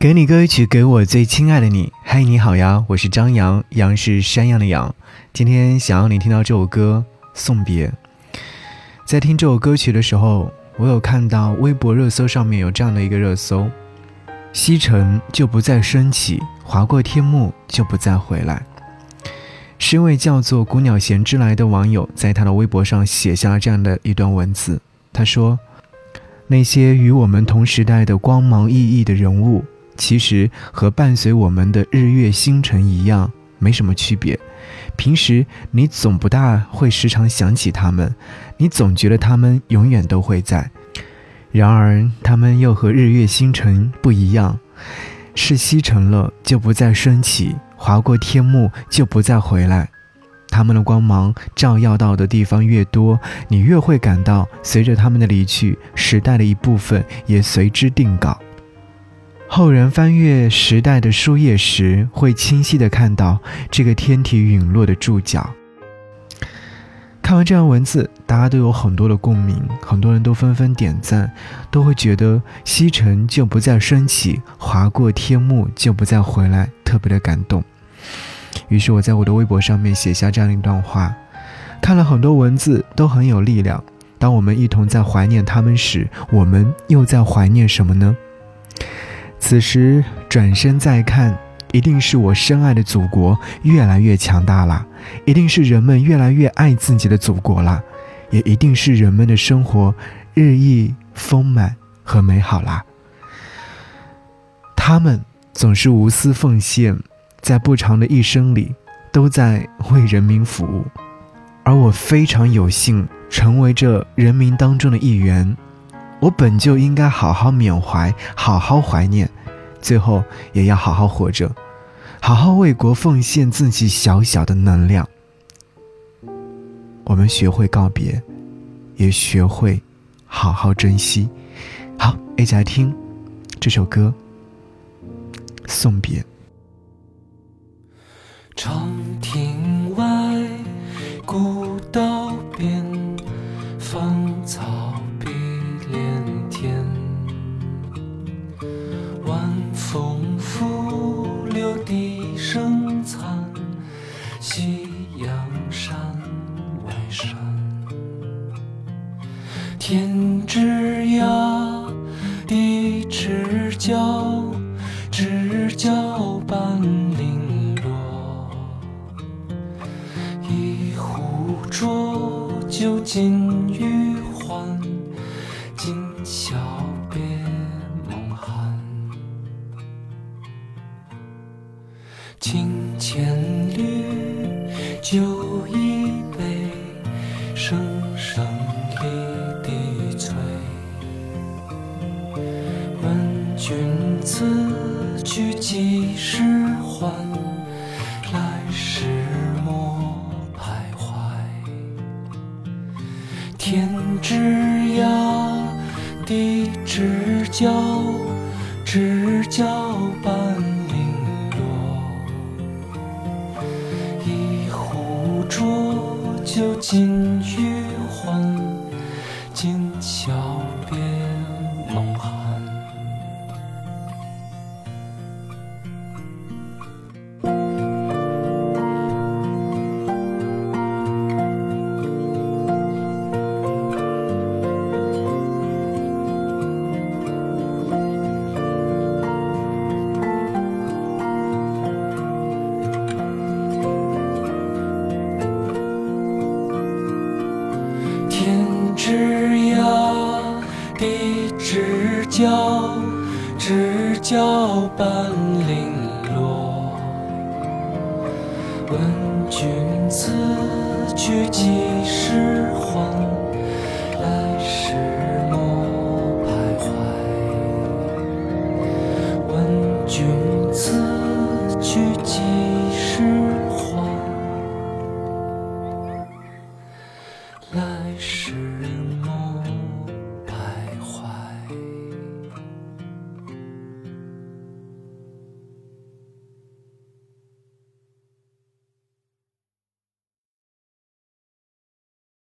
给你歌曲，给我最亲爱的你。嗨，你好呀，我是张扬，杨是山羊的羊。今天想要你听到这首歌《送别》。在听这首歌曲的时候，我有看到微博热搜上面有这样的一个热搜：西沉就不再升起，划过天幕就不再回来。是一位叫做“古鸟衔之来”的网友在他的微博上写下了这样的一段文字。他说：“那些与我们同时代的光芒熠熠的人物。”其实和伴随我们的日月星辰一样，没什么区别。平时你总不大会时常想起他们，你总觉得他们永远都会在。然而，他们又和日月星辰不一样，是西沉了就不再升起，划过天幕就不再回来。他们的光芒照耀到的地方越多，你越会感到，随着他们的离去，时代的一部分也随之定稿。后人翻阅时代的书页时，会清晰地看到这个天体陨落的注脚。看完这样文字，大家都有很多的共鸣，很多人都纷纷点赞，都会觉得西沉就不再升起，划过天幕就不再回来，特别的感动。于是我在我的微博上面写下这样一段话，看了很多文字都很有力量。当我们一同在怀念他们时，我们又在怀念什么呢？此时转身再看，一定是我深爱的祖国越来越强大了，一定是人们越来越爱自己的祖国了，也一定是人们的生活日益丰满和美好啦。他们总是无私奉献，在不长的一生里都在为人民服务，而我非常有幸成为这人民当中的一员。我本就应该好好缅怀，好好怀念，最后也要好好活着，好好为国奉献自己小小的能量。我们学会告别，也学会好好珍惜。好，一起来听这首歌《送别》。长亭角，知交半零落。一壶浊酒尽余欢，今宵别梦寒。清千缕，酒君此去几时还？来时莫徘徊。天之涯，地之角，知交半零落。一壶浊酒尽余欢，今宵枝桠，的枝角，枝角半零落。问君此去几时还？来时。